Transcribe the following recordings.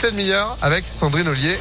toute la demi-heure avec Sandrine Ollier.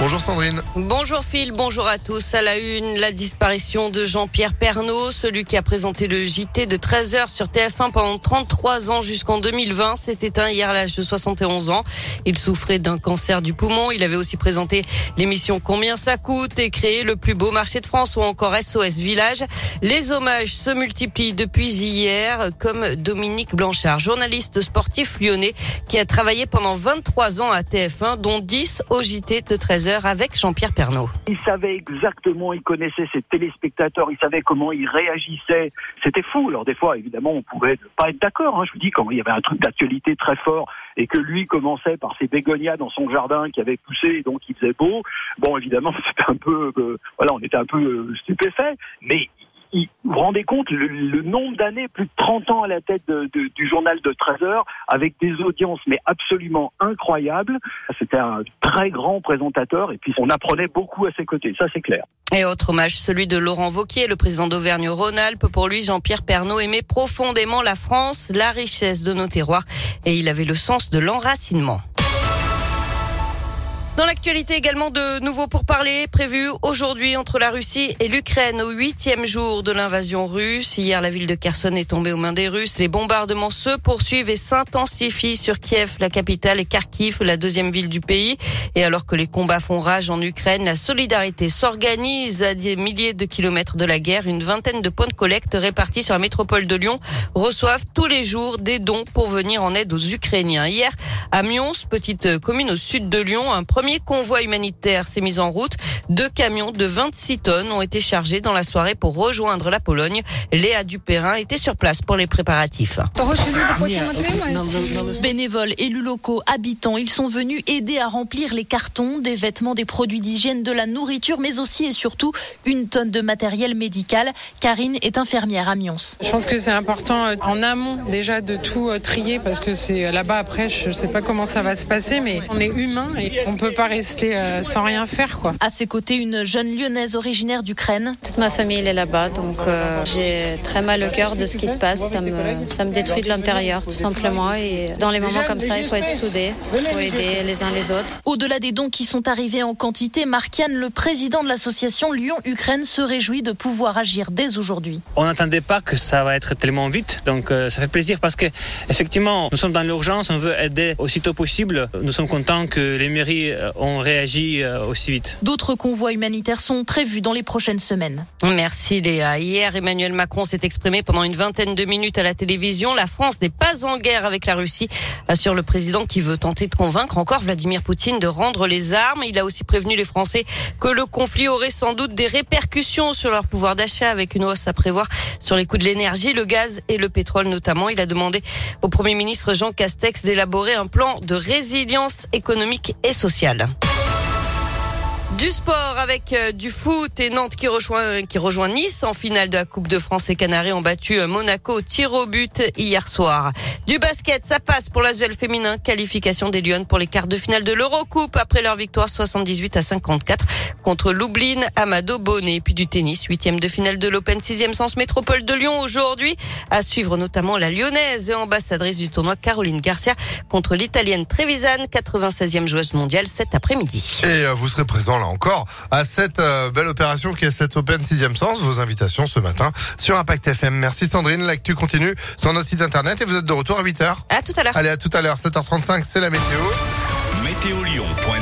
Bonjour Sandrine. Bonjour Phil, bonjour à tous. À la une, la disparition de Jean-Pierre Pernaud, celui qui a présenté le JT de 13h sur TF1 pendant 33 ans jusqu'en 2020, s'est éteint hier à l'âge de 71 ans. Il souffrait d'un cancer du poumon. Il avait aussi présenté l'émission Combien ça coûte et créé le plus beau marché de France ou encore SOS Village. Les hommages se multiplient depuis hier, comme Dominique Blanchard, journaliste sportif lyonnais qui a travaillé pendant 23 ans à TF1, dont 10 au JT de 13h avec Jean-Pierre Pernaud. Il savait exactement, il connaissait ses téléspectateurs, il savait comment ils réagissaient. C'était fou. Alors des fois, évidemment, on pouvait pas être d'accord. Hein. Je vous dis, quand il y avait un truc d'actualité très fort et que lui commençait par ses bégonias dans son jardin qui avait poussé et donc il faisait beau, bon, évidemment, c'était un peu, euh, voilà, on était un peu euh, stupéfait. Mais vous vous rendez compte le, nombre d'années, plus de 30 ans à la tête du journal de 13 heures, avec des audiences mais absolument incroyables. C'était un très grand présentateur et puis on apprenait beaucoup à ses côtés, ça c'est clair. Et autre hommage, celui de Laurent Vauquier, le président d'Auvergne-Rhône-Alpes. Pour lui, Jean-Pierre Pernaud aimait profondément la France, la richesse de nos terroirs et il avait le sens de l'enracinement. Dans l'actualité également de nouveaux pourparlers prévus aujourd'hui entre la Russie et l'Ukraine au huitième jour de l'invasion russe. Hier, la ville de Kherson est tombée aux mains des Russes. Les bombardements se poursuivent et s'intensifient sur Kiev, la capitale, et Kharkiv, la deuxième ville du pays. Et alors que les combats font rage en Ukraine, la solidarité s'organise à des milliers de kilomètres de la guerre. Une vingtaine de points de collecte répartis sur la métropole de Lyon reçoivent tous les jours des dons pour venir en aide aux Ukrainiens. Hier, à Mions, petite commune au sud de Lyon, un premier premier convoi humanitaire s'est mis en route. Deux camions de 26 tonnes ont été chargés dans la soirée pour rejoindre la Pologne. Léa Dupérin était sur place pour les préparatifs. Bénévoles, élus locaux, habitants, ils sont venus aider à remplir les cartons, des vêtements, des produits d'hygiène, de la nourriture, mais aussi et surtout une tonne de matériel médical. Karine est infirmière à Mions. Je pense que c'est important euh, en amont déjà de tout euh, trier parce que c'est là-bas après, je ne sais pas comment ça va se passer, mais on est humain et on peut pas rester euh, sans rien faire. Quoi. À ses côtés, une jeune lyonnaise originaire d'Ukraine. Toute ma famille est là-bas, donc euh, j'ai très mal au cœur de ce qui se passe. Ça me, ça me détruit de l'intérieur, tout simplement. Et dans les moments comme ça, il faut être soudé, il faut aider les uns les autres. Au-delà des dons qui sont arrivés en quantité, Markian, le président de l'association Lyon-Ukraine, se réjouit de pouvoir agir dès aujourd'hui. On n'attendait pas que ça va être tellement vite, donc euh, ça fait plaisir parce que effectivement, nous sommes dans l'urgence, on veut aider aussitôt possible. Nous sommes contents que les mairies ont réagi euh, aussi vite. D'autres convois humanitaires sont prévus dans les prochaines semaines. Merci Léa. Hier, Emmanuel Macron s'est exprimé pendant une vingtaine de minutes à la télévision. La France n'est pas en guerre avec la Russie, assure le président qui veut tenter de convaincre encore Vladimir Poutine de rendre les armes. Il a aussi prévenu les Français que le conflit aurait sans doute des répercussions sur leur pouvoir d'achat avec une hausse à prévoir sur les coûts de l'énergie, le gaz et le pétrole notamment. Il a demandé au Premier ministre Jean Castex d'élaborer un plan de résilience économique et sociale. Du sport avec euh, du foot et Nantes qui rejoint, Nice en finale de la Coupe de France et Canaries ont battu euh, Monaco tir au but hier soir. Du basket, ça passe pour l'Asvel féminin. Qualification des Lyonnes pour les quarts de finale de l'Eurocoupe après leur victoire 78 à 54 contre Lublin, Amado Bonnet. Puis du tennis, huitième de finale de l'Open 6e sens métropole de Lyon aujourd'hui. À suivre notamment la lyonnaise et ambassadrice du tournoi Caroline Garcia contre l'italienne Trevisan, 96e joueuse mondiale cet après-midi. Et euh, vous serez présent là encore à cette euh, belle opération qui est cette Open 6 sens. Vos invitations ce matin sur Impact FM. Merci Sandrine. L'actu continue sur notre site internet et vous êtes de retour à 8h. À tout à l'heure. Allez, à tout à l'heure. 7h35, c'est la météo. Météolion.net